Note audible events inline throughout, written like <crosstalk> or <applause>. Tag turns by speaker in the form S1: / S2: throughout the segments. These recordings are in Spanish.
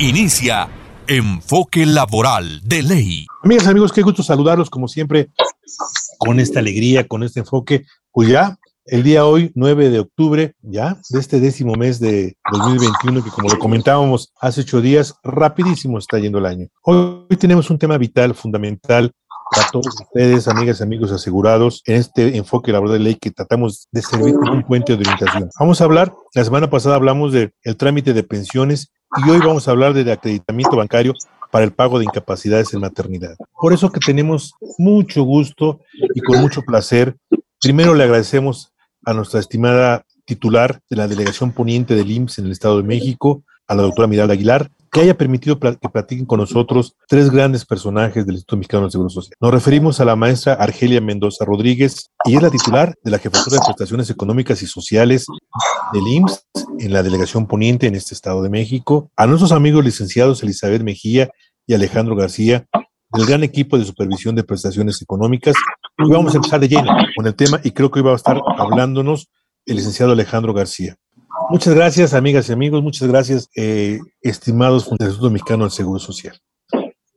S1: Inicia Enfoque Laboral de Ley.
S2: Amigas, amigos, qué gusto saludarlos como siempre con esta alegría, con este enfoque. Pues ya, el día hoy, 9 de octubre, ya, de este décimo mes de 2021, que como lo comentábamos hace ocho días, rapidísimo está yendo el año. Hoy, tenemos un tema vital, fundamental, para todos ustedes, amigas y amigos asegurados, en este enfoque laboral de ley que tratamos de servir como un puente de orientación. Vamos a hablar, la semana pasada hablamos del trámite de pensiones y hoy vamos a hablar del acreditamiento bancario para el pago de incapacidades en maternidad. Por eso que tenemos mucho gusto y con mucho placer. Primero le agradecemos a nuestra estimada titular de la delegación poniente del IMSS en el Estado de México, a la doctora Miralda Aguilar, que haya permitido que platiquen con nosotros tres grandes personajes del Instituto Mexicano del Seguro Social. Nos referimos a la maestra Argelia Mendoza Rodríguez, y es la titular de la Jefatura de Prestaciones Económicas y Sociales del IMSS en la delegación poniente en este Estado de México, a nuestros amigos licenciados Elizabeth Mejía y Alejandro García, del gran equipo de supervisión de prestaciones económicas. Y vamos a empezar de lleno con el tema y creo que hoy va a estar hablándonos el licenciado Alejandro García. Muchas gracias, amigas y amigos. Muchas gracias, eh, estimados funcionarios mexicanos del Seguro Social.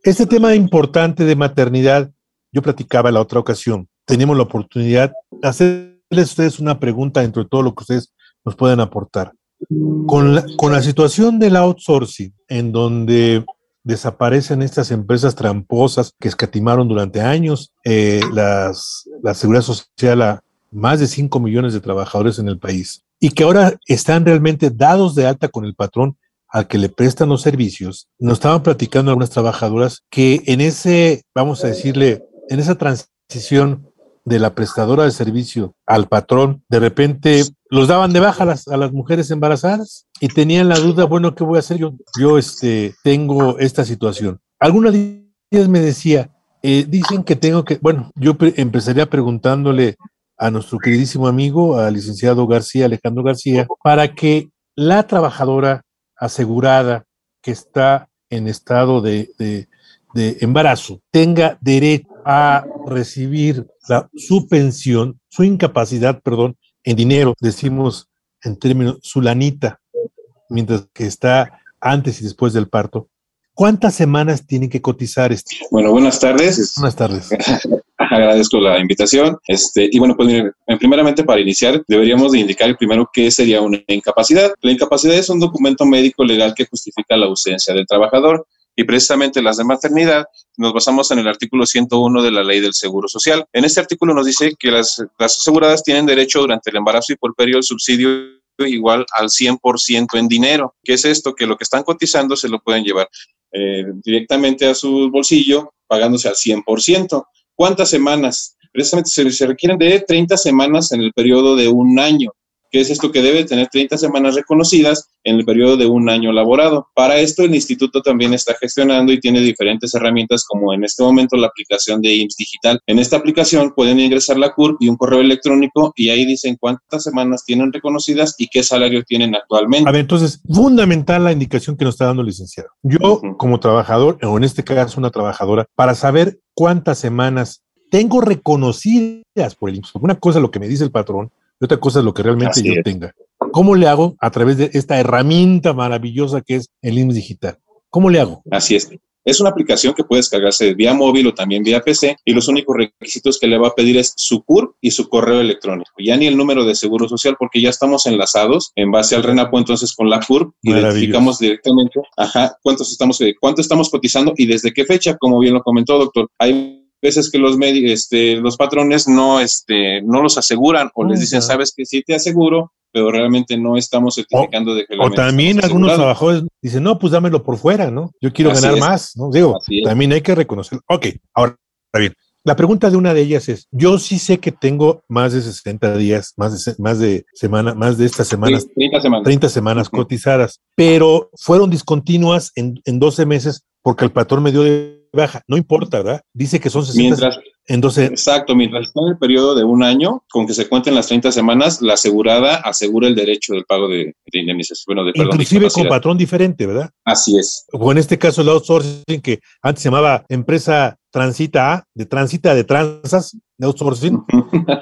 S2: Este tema importante de maternidad, yo platicaba la otra ocasión. Tenemos la oportunidad de hacerles a ustedes una pregunta dentro de todo lo que ustedes nos pueden aportar. Con la, con la situación del outsourcing, en donde desaparecen estas empresas tramposas que escatimaron durante años eh, las, la seguridad social a más de 5 millones de trabajadores en el país y que ahora están realmente dados de alta con el patrón al que le prestan los servicios. Nos estaban platicando algunas trabajadoras que en ese, vamos a decirle, en esa transición de la prestadora de servicio al patrón, de repente los daban de baja a las, mujeres embarazadas y tenían la duda, bueno, ¿qué voy a hacer yo? Yo este, tengo esta situación. Alguna de ellas me decía, eh, dicen que tengo que, bueno, yo empezaría preguntándole a nuestro queridísimo amigo, al licenciado García, Alejandro García, para que la trabajadora asegurada que está en estado de, embarazo tenga derecho a recibir la, su pensión, su incapacidad, perdón, en dinero, decimos en términos su lanita, mientras que está antes y después del parto. ¿Cuántas semanas tiene que cotizar este?
S3: Bueno, buenas tardes.
S2: Buenas tardes. <laughs>
S3: agradezco la invitación. Este, y bueno, pues miren, primeramente para iniciar deberíamos de indicar primero qué sería una incapacidad. La incapacidad es un documento médico legal que justifica la ausencia del trabajador y precisamente las de maternidad nos basamos en el artículo 101 de la ley del Seguro Social. En este artículo nos dice que las, las aseguradas tienen derecho durante el embarazo y por periodo el subsidio igual al 100% en dinero. ¿Qué es esto? Que lo que están cotizando se lo pueden llevar eh, directamente a su bolsillo pagándose al 100%. ¿Cuántas semanas? Precisamente se, requieren de 30 semanas en el periodo de un año. ¿Qué es esto que debe tener 30 semanas reconocidas en el periodo de un año laborado. Para esto, el instituto también está gestionando y tiene diferentes herramientas, como en este momento la aplicación de IMSS Digital. En esta aplicación pueden ingresar la CURP y un correo electrónico y ahí dicen cuántas semanas tienen reconocidas y qué salario tienen actualmente.
S2: A ver, entonces, fundamental la indicación que nos está dando el licenciado. Yo, como trabajador, o en este caso una trabajadora, para saber cuántas semanas tengo reconocidas por el IMSS. Una cosa es lo que me dice el patrón y otra cosa es lo que realmente yo tenga. ¿Cómo le hago a través de esta herramienta maravillosa que es el IMSS Digital? ¿Cómo le hago?
S3: Así es. Es una aplicación que puede descargarse vía móvil o también vía PC y los únicos requisitos que le va a pedir es su CUR y su correo electrónico. Ya ni el número de seguro social porque ya estamos enlazados en base al RENAPO entonces con la CUR identificamos directamente, ajá, cuántos estamos, eh, cuánto estamos cotizando y desde qué fecha, como bien lo comentó doctor. Hay veces que los este, los patrones no, este, no los aseguran o les dicen, sabes que sí te aseguro, pero realmente no estamos certificando de que
S2: O también algunos trabajadores dicen, no, pues dámelo por fuera, ¿no? Yo quiero ganar más, ¿no? Digo, también hay que reconocerlo. Ok, ahora, está bien. La pregunta de una de ellas es, yo sí sé que tengo más de 60 días, más de, más de semana, más de estas semanas,
S3: 30 semanas,
S2: 30 semanas cotizadas, pero fueron discontinuas en, en 12 meses porque el patrón me dio de baja. No importa, ¿verdad? Dice que son 60
S3: Mientras,
S2: entonces,
S3: exacto, mientras está en el periodo de un año, con que se cuenten las 30 semanas, la asegurada asegura el derecho del pago de, de indemnización. Bueno, de, perdón,
S2: inclusive
S3: de
S2: con patrón diferente, ¿verdad?
S3: Así es.
S2: O en este caso el outsourcing, que antes se llamaba empresa Transita A, de Transita de Transas, de outsourcing,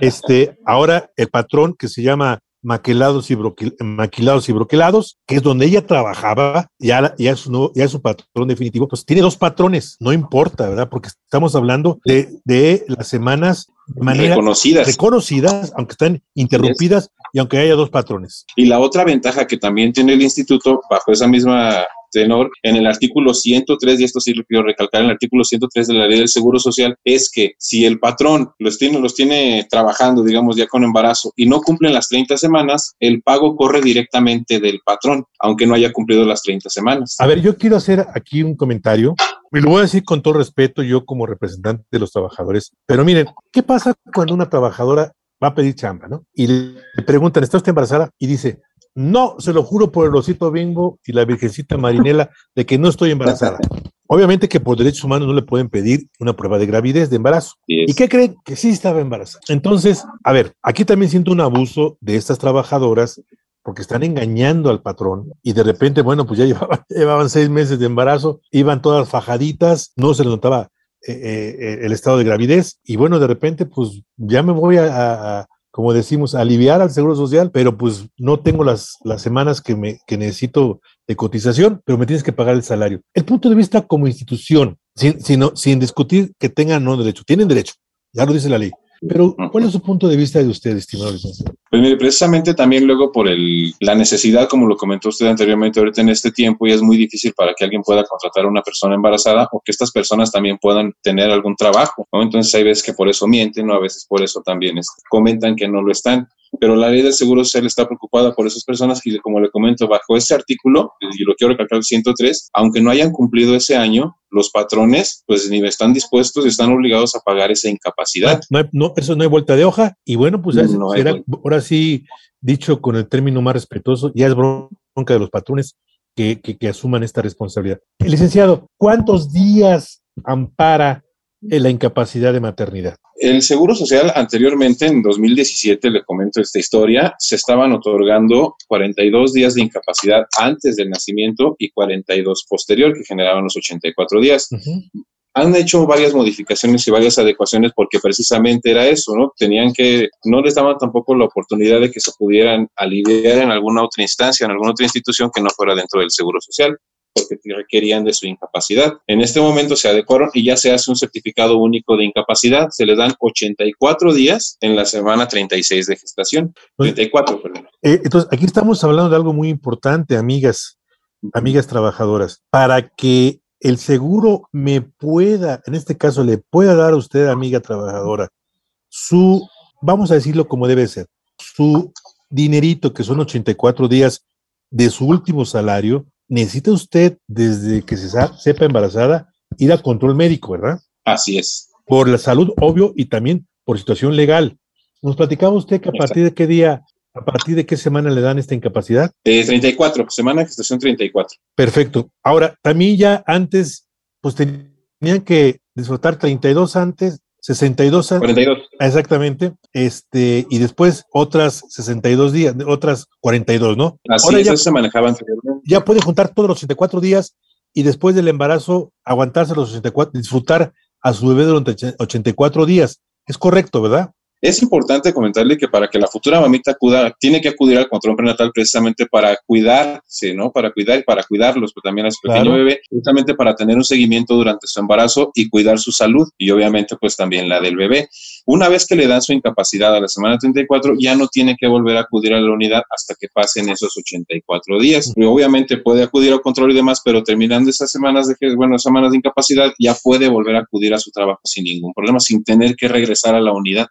S2: este, ahora el patrón que se llama maquilados y, broquil, maquilados y broquelados, que es donde ella trabajaba, ya, ya, es su, ya es su patrón definitivo, pues tiene dos patrones, no importa, ¿verdad? Porque estamos hablando de, de las semanas de manera
S3: reconocidas.
S2: reconocidas, aunque están interrumpidas yes. y aunque haya dos patrones.
S3: Y la otra ventaja que también tiene el instituto, bajo esa misma tenor, en el artículo 103, y esto sí lo quiero recalcar, en el artículo 103 de la ley del Seguro Social, es que si el patrón los tiene, los tiene trabajando, digamos, ya con embarazo y no cumplen las 30 semanas, el pago corre directamente del patrón, aunque no haya cumplido las 30 semanas.
S2: A ver, yo quiero hacer aquí un comentario. Me lo voy a decir con todo respeto, yo como representante de los trabajadores. Pero miren, ¿qué pasa cuando una trabajadora va a pedir chamba, ¿no? Y le preguntan, ¿está usted embarazada? Y dice, no, se lo juro por el osito bimbo y la virgencita marinela de que no estoy embarazada. Obviamente que por derechos humanos no le pueden pedir una prueba de gravidez, de embarazo.
S3: Yes.
S2: ¿Y qué creen? Que sí estaba embarazada. Entonces, a ver, aquí también siento un abuso de estas trabajadoras porque están engañando al patrón y de repente, bueno, pues ya <laughs> llevaban, llevaban seis meses de embarazo, iban todas fajaditas, no se les notaba eh, eh, el estado de gravidez y bueno, de repente, pues ya me voy a, a como decimos, aliviar al Seguro Social, pero pues no tengo las, las semanas que, me, que necesito de cotización, pero me tienes que pagar el salario. El punto de vista como institución, sin, sin, sin discutir que tengan no derecho, tienen derecho, ya lo dice la ley, pero, ¿cuál es su punto de vista de usted, estimado licenciado?
S3: Pues mire, precisamente también luego por el, la necesidad, como lo comentó usted anteriormente, ahorita en este tiempo ya es muy difícil para que alguien pueda contratar a una persona embarazada o que estas personas también puedan tener algún trabajo, ¿no? Entonces hay veces que por eso mienten o a veces por eso también es, comentan que no lo están pero la ley del Seguro Social está preocupada por esas personas y como le comento, bajo ese artículo, y lo quiero recalcar, el 103, aunque no hayan cumplido ese año, los patrones pues ni están dispuestos y están obligados a pagar esa incapacidad.
S2: No, no, no eso no hay vuelta de hoja y bueno, pues es, no será, ahora sí, dicho con el término más respetuoso, ya es bronca de los patrones que, que, que asuman esta responsabilidad. Licenciado, ¿cuántos días ampara la incapacidad de maternidad?
S3: El Seguro Social anteriormente, en 2017, le comento esta historia, se estaban otorgando 42 días de incapacidad antes del nacimiento y 42 posterior, que generaban los 84 días. Uh -huh. Han hecho varias modificaciones y varias adecuaciones porque precisamente era eso, ¿no? Tenían que, no les daban tampoco la oportunidad de que se pudieran aliviar en alguna otra instancia, en alguna otra institución que no fuera dentro del Seguro Social porque requerían de su incapacidad. En este momento se adecuaron y ya se hace un certificado único de incapacidad. Se le dan 84 días en la semana 36 de gestación. 34, perdón.
S2: Eh, entonces, aquí estamos hablando de algo muy importante, amigas, amigas trabajadoras. Para que el seguro me pueda, en este caso, le pueda dar a usted, amiga trabajadora, su, vamos a decirlo como debe ser, su dinerito, que son 84 días de su último salario, necesita usted, desde que se sepa embarazada, ir a control médico, ¿verdad?
S3: Así es.
S2: Por la salud, obvio, y también por situación legal. Nos platicaba usted que a partir de qué día, a partir de qué semana le dan esta incapacidad?
S3: Eh, 34, semana de gestación 34.
S2: Perfecto. Ahora, también ya antes, pues tenían que disfrutar 32 antes, 62 antes.
S3: 42.
S2: Exactamente. Este, y después otras 62 días, otras 42, ¿no?
S3: Así
S2: Ahora
S3: es,
S2: ya,
S3: eso se manejaba anteriormente.
S2: ya puede juntar todos los 84 días y después del embarazo aguantarse los 84, disfrutar a su bebé durante 84 días. Es correcto, ¿verdad?
S3: Es importante comentarle que para que la futura mamita acuda, tiene que acudir al control prenatal precisamente para cuidarse, ¿no? Para cuidar y para cuidarlos, pero también a su pequeño
S2: Claro.
S3: bebé, justamente para tener un seguimiento durante su embarazo y cuidar su salud y obviamente pues también la del bebé. Una vez que le dan su incapacidad a la semana 34, ya no tiene que volver a acudir a la unidad hasta que pasen esos 84 días. Y obviamente puede acudir al control y demás, pero terminando esas semanas de, bueno, semanas de incapacidad, ya puede volver a acudir a su trabajo sin ningún problema, sin tener que regresar a la unidad.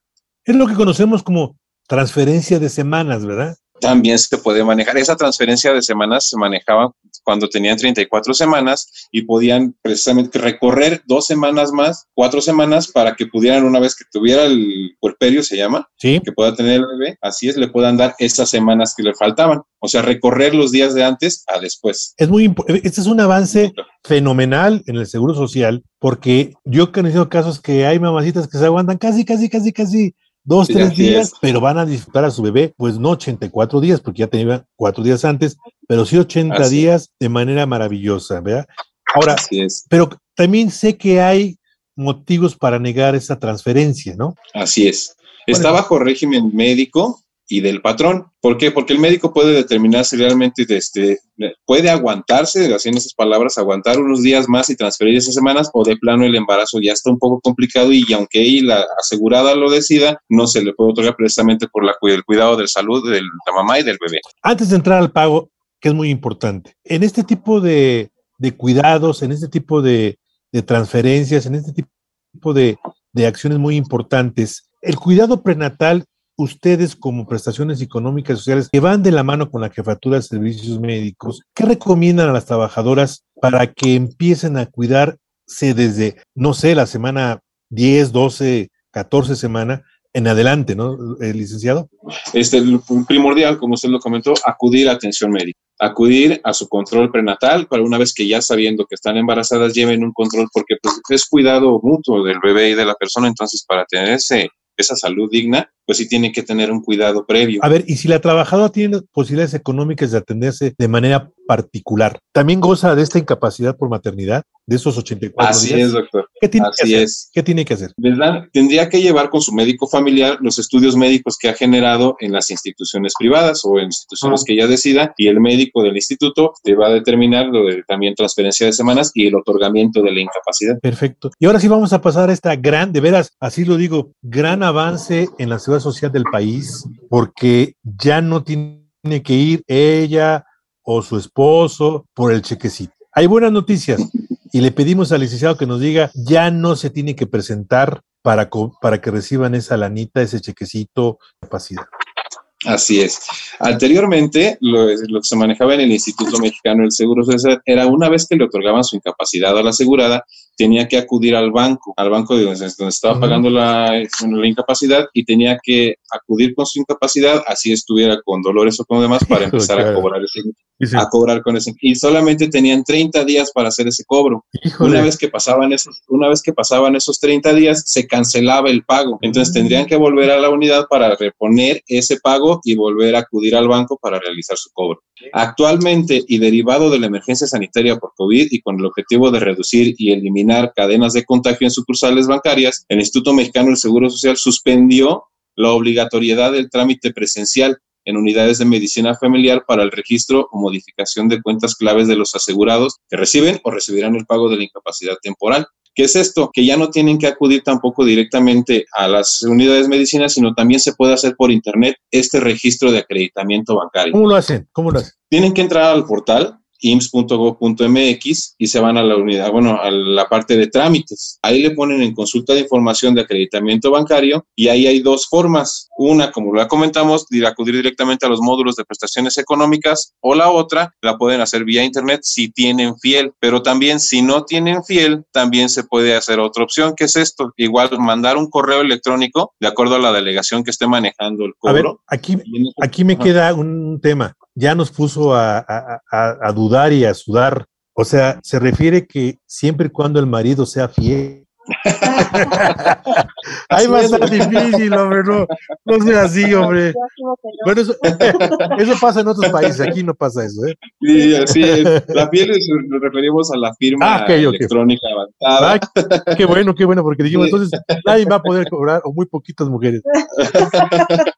S2: Es lo que conocemos como transferencia de semanas, ¿verdad?
S3: también se puede manejar. Esa transferencia de semanas se manejaba cuando tenían 34 semanas y podían precisamente recorrer dos semanas más, cuatro semanas para que pudieran una vez que tuviera el puerperio, se llama,
S2: ¿Sí?
S3: que pueda tener el bebé, así es, le puedan dar esas semanas que le faltaban. O sea, recorrer los días de antes a después.
S2: Es muy importante. Este es un avance fenomenal en el seguro social, porque yo he conocido casos que hay mamacitas que se aguantan casi, casi, casi, casi dos,
S3: Sí,
S2: tres días,
S3: es.
S2: pero van a disfrutar a su bebé, pues no 84 días, porque ya tenía cuatro días antes, pero sí 80
S3: Así es.
S2: días de manera maravillosa, ¿verdad? Ahora,
S3: Así es,
S2: pero también sé que hay motivos para negar esa transferencia, ¿no?
S3: así es. Está
S2: Bueno.
S3: bajo régimen médico y del patrón. ¿Por qué? Porque el médico puede determinar si realmente este, puede aguantarse, así en esas palabras, aguantar unos días más y transferir esas semanas, o de plano el embarazo ya está un poco complicado y aunque ella la asegurada lo decida, no se le puede otorgar precisamente por la, el cuidado de salud de la mamá y del bebé.
S2: Antes de entrar al pago, que es muy importante, en este tipo de, de cuidados, en este tipo de, de transferencias, en este tipo de, de acciones muy importantes, el cuidado prenatal, ustedes como prestaciones económicas y sociales que van de la mano con la jefatura de servicios médicos, ¿qué recomiendan a las trabajadoras para que empiecen a cuidarse desde, no sé, la semana 10, 12, 14 semana en adelante, ¿no, eh, licenciado?
S3: Este, primordial, como usted lo comentó, acudir a atención médica, acudir a su control prenatal para una vez que ya sabiendo que están embarazadas lleven un control porque pues, es cuidado mutuo del bebé y de la persona, entonces para tener ese, esa salud digna, pues sí tienen que tener un cuidado previo.
S2: A ver, y si la trabajadora tiene posibilidades económicas de atenderse de manera particular, ¿también goza de esta incapacidad por maternidad, de esos 84
S3: Así
S2: días?
S3: es, doctor.
S2: ¿Qué tiene que
S3: Así
S2: hacer?
S3: es.
S2: ¿Qué tiene que hacer?
S3: ¿verdad? Tendría que llevar con su médico familiar los estudios médicos que ha generado en las instituciones privadas o en instituciones
S2: Ah.
S3: que ella decida y el médico del instituto te va a determinar lo de también transferencia de semanas y el otorgamiento de la incapacidad.
S2: Perfecto. Y ahora sí vamos a pasar a esta gran, de veras, así lo digo, gran avance en la social del país, porque ya no tiene que ir ella o su esposo por el chequecito. Hay buenas noticias y le pedimos al licenciado que nos diga, ya no se tiene que presentar para, para que reciban esa lanita, ese chequecito, capacidad.
S3: Así es. Anteriormente, lo, lo que se manejaba en el Instituto Mexicano del Seguro Social era una vez que le otorgaban su incapacidad a la asegurada, tenía que acudir al banco, al banco de donde, donde estaba pagando la, la incapacidad y tenía que acudir con su incapacidad, así estuviera con dolores o con demás, para empezar a cobrar ese, a cobrar con ese. Y solamente tenían 30 días para hacer ese cobro.
S2: Híjole.
S3: Una vez que pasaban esos, una vez que pasaban esos 30 días, se cancelaba el pago. Entonces
S2: Mm.
S3: tendrían que volver a la unidad para reponer ese pago y volver a acudir al banco para realizar su cobro. Actualmente, y derivado de la emergencia sanitaria por COVID y con el objetivo de reducir y eliminar cadenas de contagio en sucursales bancarias, el Instituto Mexicano del Seguro Social suspendió la obligatoriedad del trámite presencial en unidades de medicina familiar para el registro o modificación de cuentas claves de los asegurados que reciben o recibirán el pago de la incapacidad temporal. ¿Qué es esto? Que ya no tienen que acudir tampoco directamente a las unidades de medicina, sino también se puede hacer por internet este registro de acreditamiento bancario.
S2: ¿Cómo lo hacen? ¿Cómo lo hacen?
S3: Tienen que entrar al portal ims.gov.mx y se van a la unidad, bueno, a la parte de trámites. Ahí le ponen en consulta de información de acreditamiento bancario y ahí hay dos formas. Una, como la comentamos, de acudir directamente a los módulos de prestaciones económicas o la otra la pueden hacer vía internet si tienen fiel, pero también si no tienen fiel, también se puede hacer otra opción, que es esto, igual mandar un correo electrónico de acuerdo a la delegación que esté manejando el
S2: A ver,
S3: cobro.
S2: aquí, aquí me
S3: Ajá.
S2: queda un tema. Ya nos puso a, a- a- dudar y a sudar. O sea, se refiere que siempre y cuando el marido sea fiel. <laughs> Ahí va a estar difícil, hombre, no, no sea así, hombre. Bueno, eso, <laughs> eso pasa en otros países, aquí no pasa eso, ¿eh?
S3: Sí, así es. La fiel es- nos referimos a la firma
S2: Ah,
S3: electrónica avanzada.
S2: Qué bueno, qué bueno, porque dijimos,
S3: Sí.
S2: entonces nadie va a poder cobrar, o muy poquitas mujeres. <laughs>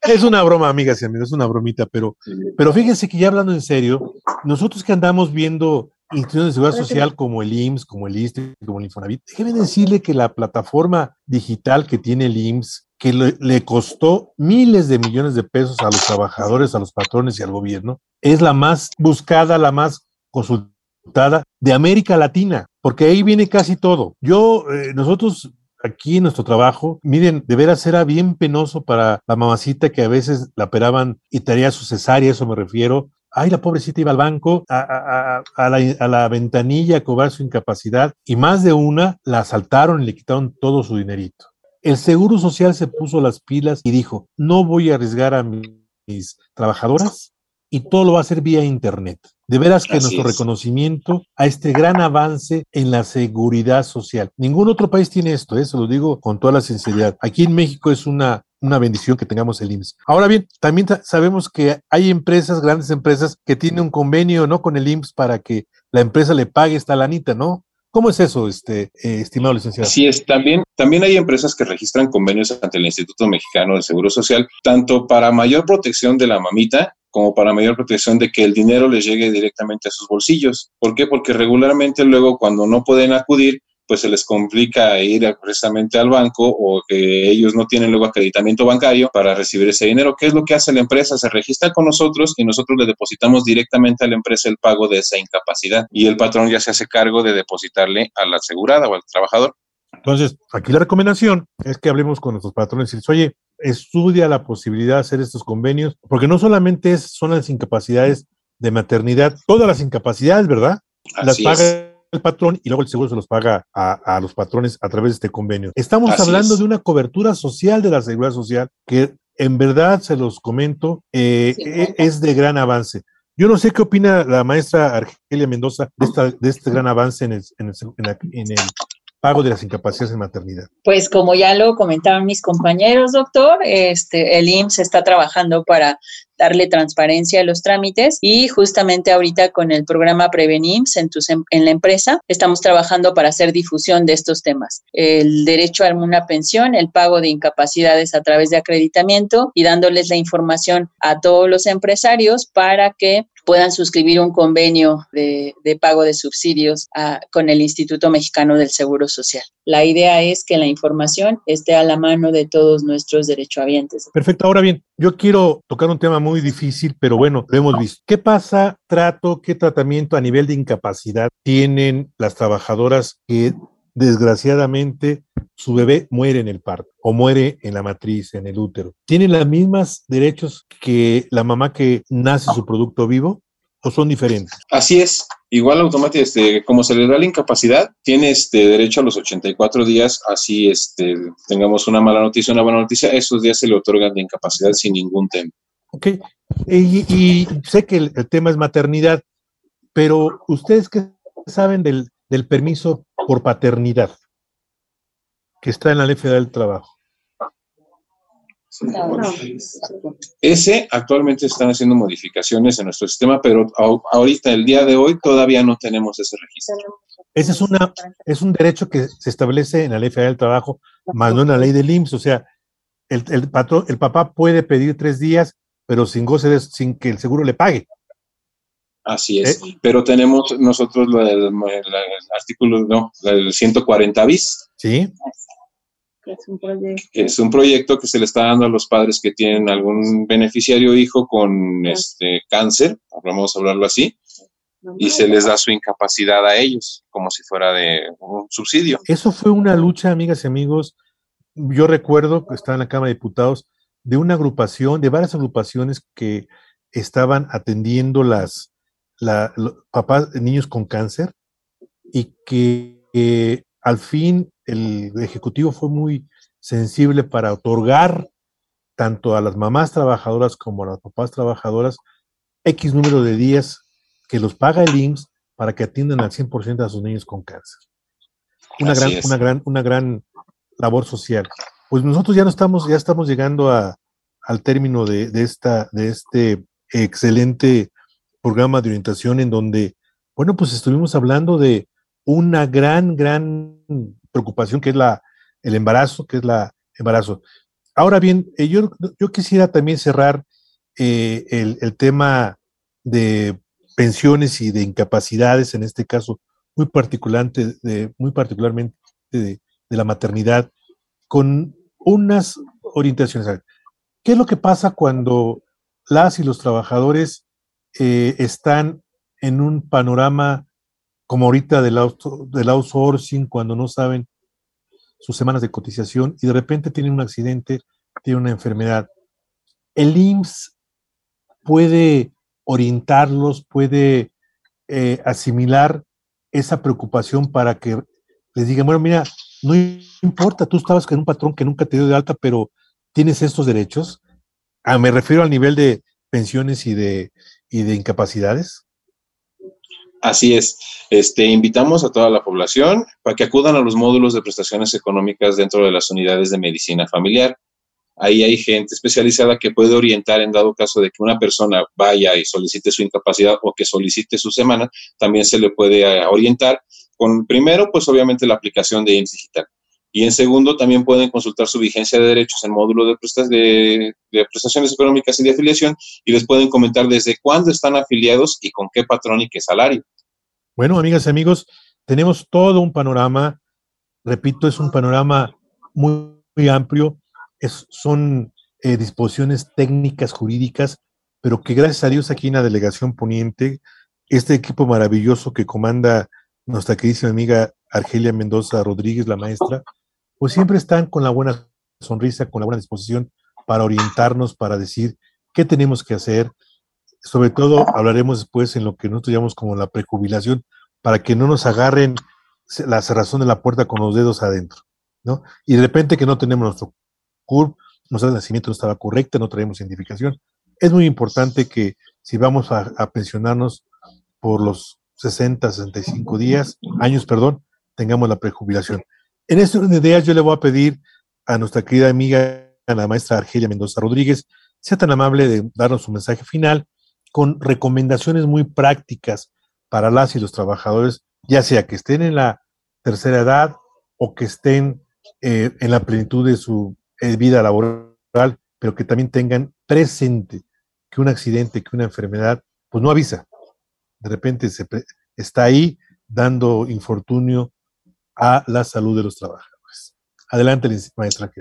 S2: Es una broma, amigas y amigos, es una bromita, pero, pero fíjense que ya hablando en serio, nosotros que andamos viendo instituciones de seguridad social como el IMSS, como el ISTE, como el Infonavit, déjenme decirle que la plataforma digital que tiene el IMSS, que le, le costó miles de millones de pesos a los trabajadores, a los patrones y al gobierno, es la más buscada, la más consultada de América Latina, porque ahí viene casi todo. Yo, eh, nosotros aquí en nuestro trabajo, miren, de veras era bien penoso para la mamacita que a veces la operaban y traía su cesárea, eso me refiero, ay, la pobrecita iba al banco a, la, a, la, ventanilla a cobrar su incapacidad y más de una la asaltaron y le quitaron todo su dinerito. El Seguro Social se puso las pilas y dijo, no voy a arriesgar a mis trabajadoras y todo lo va a hacer vía Internet. De veras que nuestro reconocimiento a este gran avance en la seguridad social. Ningún otro país tiene esto, eso ¿eh? lo digo con toda la sinceridad. Aquí en México es una, una bendición que tengamos el IMSS. Ahora bien, también sabemos que hay empresas, grandes empresas, que tienen un convenio ¿no? con el IMSS para que la empresa le pague esta lanita, ¿no? ¿Cómo es eso, este, eh, estimado licenciado?
S3: Así es, también, también hay empresas que registran convenios ante el Instituto Mexicano del Seguro Social, tanto para mayor protección de la mamita como para mayor protección de que el dinero les llegue directamente a sus bolsillos. ¿Por qué? Porque regularmente luego cuando no pueden acudir, pues se les complica ir precisamente al banco o que ellos no tienen luego acreditamiento bancario para recibir ese dinero. ¿Qué es lo que hace la empresa? Se registra con nosotros y nosotros le depositamos directamente a la empresa el pago de esa incapacidad y el patrón ya se hace cargo de depositarle a la asegurada o al trabajador.
S2: Entonces, aquí la recomendación es que hablemos con nuestros patrones y les, oye, estudia la posibilidad de hacer estos convenios, porque no solamente son las incapacidades de maternidad, todas las incapacidades, ¿verdad? las paga el patrón y luego el seguro se los paga a, los patrones a través de este convenio. Estamos hablando de una cobertura social de la seguridad social que en verdad, se los comento, eh, e, es de gran avance. Yo no sé qué opina la maestra Argelia Mendoza de, de este gran avance en el, en el pago de las incapacidades en maternidad?
S4: Pues como ya lo comentaban mis compañeros, doctor, este, el IMSS está trabajando para darle transparencia a los trámites y justamente ahorita con el programa Prevenims en, em, en la empresa estamos trabajando para hacer difusión de estos temas. El derecho a una pensión, el pago de incapacidades a través de acreditamiento y dándoles la información a todos los empresarios para que puedan suscribir un convenio de, pago de subsidios con el Instituto Mexicano del Seguro Social. La idea es que la información esté a la mano de todos nuestros derechohabientes.
S2: Perfecto. Ahora bien, yo quiero tocar un tema muy difícil, pero bueno, lo hemos visto. ¿Qué pasa, trato, qué tratamiento a nivel de incapacidad tienen las trabajadoras que desgraciadamente su bebé muere en el parto o muere en la matriz, en el útero. ¿Tienen los mismos derechos que la mamá que nace su producto vivo o son diferentes?
S3: Así es. Igual automáticamente, este, como se le da la incapacidad, tiene este derecho a los 84 días, así este, tengamos una mala noticia, una buena noticia, esos días se le otorgan de incapacidad sin ningún tema.
S2: Ok, y, sé que el, tema es maternidad, pero ¿ustedes qué saben del, del permiso por paternidad que está en la Ley Federal del Trabajo?
S3: Ese actualmente están haciendo modificaciones en nuestro sistema, pero ahorita, el día de hoy, todavía no tenemos ese registro.
S2: Ese es, una, es un derecho que se establece en la Ley Federal del Trabajo, más no en la ley del IMSS. O sea, el, el, patrón, el papá puede pedir tres días, pero sin goce sin que el seguro le pague.
S3: Así es. ¿Eh? Pero tenemos nosotros el, artículo, no, el 140 bis.
S2: Sí
S3: es un proyecto. Es un proyecto que se le está dando a los padres que tienen algún beneficiario hijo con este cáncer, vamos a hablarlo así, y se les da su incapacidad a ellos, como si fuera de un subsidio.
S2: Eso fue una lucha, amigas y amigos. Yo recuerdo que estaba en la Cámara de Diputados de una agrupación, de varias agrupaciones que estaban atendiendo las la, papás niños con cáncer y que eh, al fin el Ejecutivo fue muy sensible para otorgar tanto a las mamás trabajadoras como a las papás trabajadoras X número de días que los paga el IMSS para que atiendan al 100% a sus niños con cáncer. Una gran, una gran, una gran labor social. Pues nosotros ya no estamos, ya estamos llegando a, al término de, de, esta, de este excelente programa de orientación en donde, bueno, pues estuvimos hablando de una gran, gran preocupación que es la, el embarazo, que es la embarazo. Ahora bien, eh, yo, yo quisiera también cerrar eh, el, tema de pensiones y de incapacidades, en este caso muy, particularmente de, muy particularmente de, la maternidad, con unas orientaciones. ¿Qué es lo que pasa cuando las y los trabajadores eh, están en un panorama como ahorita del, del outsourcing, cuando no saben sus semanas de cotización y de repente tienen un accidente, tienen una enfermedad. El IMSS puede orientarlos, puede eh, asimilar esa preocupación para que les digan, bueno, mira, no importa, tú estabas con un patrón que nunca te dio de alta, pero tienes estos derechos. Ah, me refiero al nivel de pensiones y de, y de incapacidades.
S3: Así es. Este, invitamos a toda la población para que acudan a los módulos de prestaciones económicas dentro de las unidades de medicina familiar. Ahí hay gente especializada que puede orientar en dado caso de que una persona vaya y solicite su incapacidad o que solicite su semana, también se le puede eh, orientar con primero, pues obviamente la aplicación de IMSS Digital. Y en segundo, también pueden consultar su vigencia de derechos en módulo de, de, de, prestaciones económicas y de afiliación y les pueden comentar desde cuándo están afiliados y con qué patrón y qué salario.
S2: Bueno, amigas y amigos, tenemos todo un panorama, repito, es un panorama muy, muy amplio, es, son eh, disposiciones técnicas, jurídicas, pero que gracias a Dios aquí en la delegación poniente, este equipo maravilloso que comanda nuestra queridísima amiga Argelia Mendoza Rodríguez, la maestra, pues siempre están con la buena sonrisa, con la buena disposición para orientarnos, para decir qué tenemos que hacer. Sobre todo hablaremos después en lo que nosotros llamamos como la prejubilación, para que no nos agarren la cerrazón de la puerta con los dedos adentro, ¿no? Y de repente que no tenemos nuestro CURP, nuestro nacimiento no estaba correcta, no traemos identificación. Es muy importante que si vamos a, pensionarnos por los 60, 65 días, años, perdón, tengamos la prejubilación. En este orden de ideas, yo le voy a pedir a nuestra querida amiga, a la maestra Argelia Mendoza Rodríguez, sea tan amable de darnos un mensaje final con recomendaciones muy prácticas para las y los trabajadores, ya sea que estén en la tercera edad o que estén eh, en la plenitud de su eh, vida laboral, pero que también tengan presente que un accidente, que una enfermedad, pues no avisa. De repente se está ahí dando infortunio a la salud de los trabajadores. Adelante, maestra.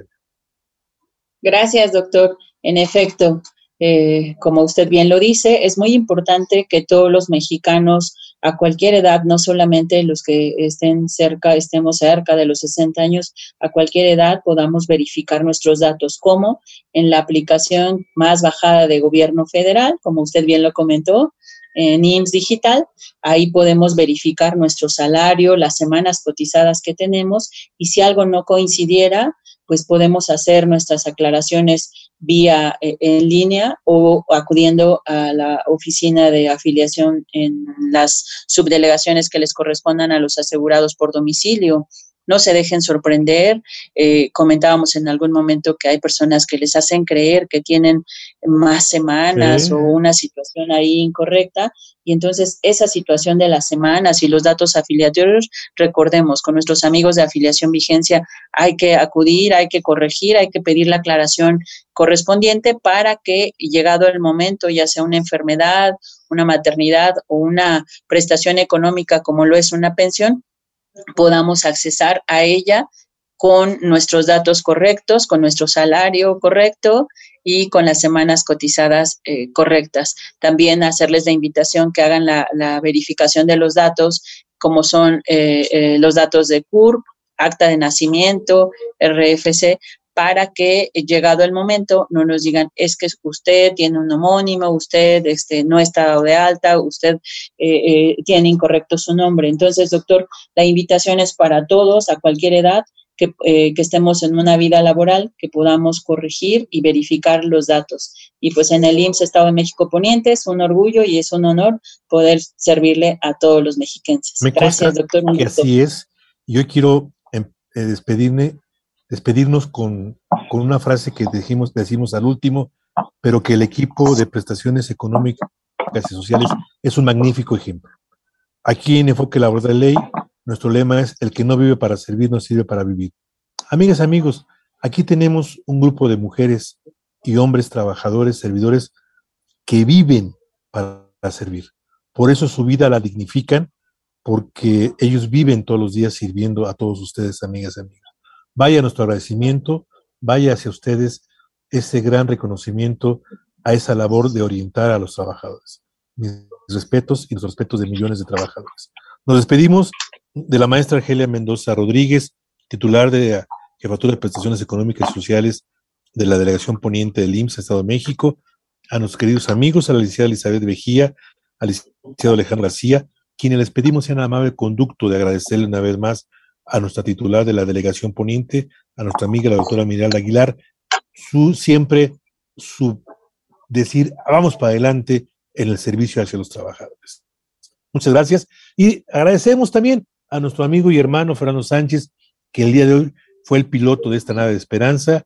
S4: Gracias, doctor. En efecto, eh, como usted bien lo dice, es muy importante que todos los mexicanos a cualquier edad, no solamente los que estén cerca, estemos cerca de los 60 años, a cualquier edad podamos verificar nuestros datos, como en la aplicación más bajada de gobierno federal, como usted bien lo comentó, en IMSS Digital. Ahí podemos verificar nuestro salario, las semanas cotizadas que tenemos y si algo no coincidiera, pues podemos hacer nuestras aclaraciones vía eh, en línea o acudiendo a la oficina de afiliación en las subdelegaciones que les correspondan a los asegurados por domicilio no se dejen sorprender. Eh, comentábamos en algún momento que hay personas que les hacen creer que tienen más semanas o una situación ahí incorrecta. Y entonces esa situación de las semanas y los datos afiliatorios, recordemos, con nuestros amigos de afiliación vigencia hay que acudir, hay que corregir, hay que pedir la aclaración correspondiente para que llegado el momento, ya sea una enfermedad, una maternidad o una prestación económica como lo es una pensión, podamos accesar a ella con nuestros datos correctos, con nuestro salario correcto y con las semanas cotizadas eh, correctas. También hacerles la invitación que hagan la, verificación de los datos, como son eh, eh, los datos de CURP, acta de nacimiento, RFC, para que eh, llegado el momento no nos digan es que usted tiene un homónimo, usted este, no está dado de alta, usted eh, eh, tiene incorrecto su nombre. Entonces, doctor, la invitación es para todos, a cualquier edad, que, que, estemos en una vida laboral, que podamos corregir y verificar los datos. Y pues en el IMSS Estado de México Poniente es un orgullo y es un honor poder servirle a todos los mexiquenses.
S2: Gracias, doctor. Que así es. Yo quiero em, despedirme despedirnos con, una frase que dijimos, decimos al último, pero que el equipo de prestaciones económicas y sociales es un magnífico ejemplo. Aquí en Enfoque Laboral de Ley, nuestro lema es, el que no vive para servir, no sirve para vivir. Amigas, amigos, aquí tenemos un grupo de mujeres y hombres trabajadores, servidores, que viven para servir. Por eso su vida la dignifican, porque ellos viven todos los días sirviendo a todos ustedes, amigas amigos. Vaya nuestro agradecimiento, vaya hacia ustedes ese gran reconocimiento a esa labor de orientar a los trabajadores. Mis respetos y los respetos de millones de trabajadores. Nos despedimos de la maestra Argelia Mendoza Rodríguez, titular de la Jefatura de Prestaciones Económicas y Sociales de la Delegación Poniente del IMSS, Estado de México, a nuestros queridos amigos, a la licenciada Elizabeth Vejía, al licenciado Alejandro García, quienes les pedimos sean amable conducto de agradecerle una vez más a nuestra titular de la delegación poniente, a nuestra amiga la doctora Miralda Aguilar, su siempre su decir vamos para adelante en el servicio hacia los trabajadores. Muchas gracias y agradecemos también a nuestro amigo y hermano Fernando Sánchez, que el día de hoy fue el piloto de esta nave de esperanza.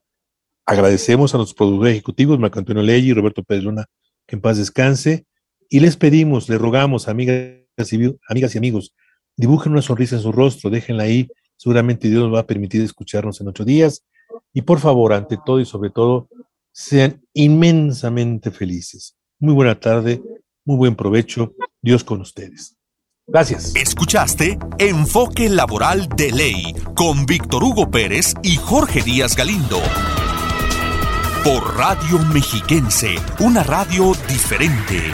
S2: Agradecemos a nuestros productores ejecutivos, Marco Antonio Ley y Roberto Pérez Luna, que en paz descanse. Y les pedimos, les rogamos, amigas y, amigas y amigos, dibujen una sonrisa en su rostro, déjenla ahí. Seguramente Dios nos va a permitir escucharnos en ocho días. Y por favor, ante todo y sobre todo, sean inmensamente felices. Muy buena tarde, muy buen provecho. Dios con ustedes. Gracias.
S1: Escuchaste Enfoque Laboral de Ley con Víctor Hugo Pérez y Jorge Díaz Galindo. Por Radio Mexiquense, una radio diferente.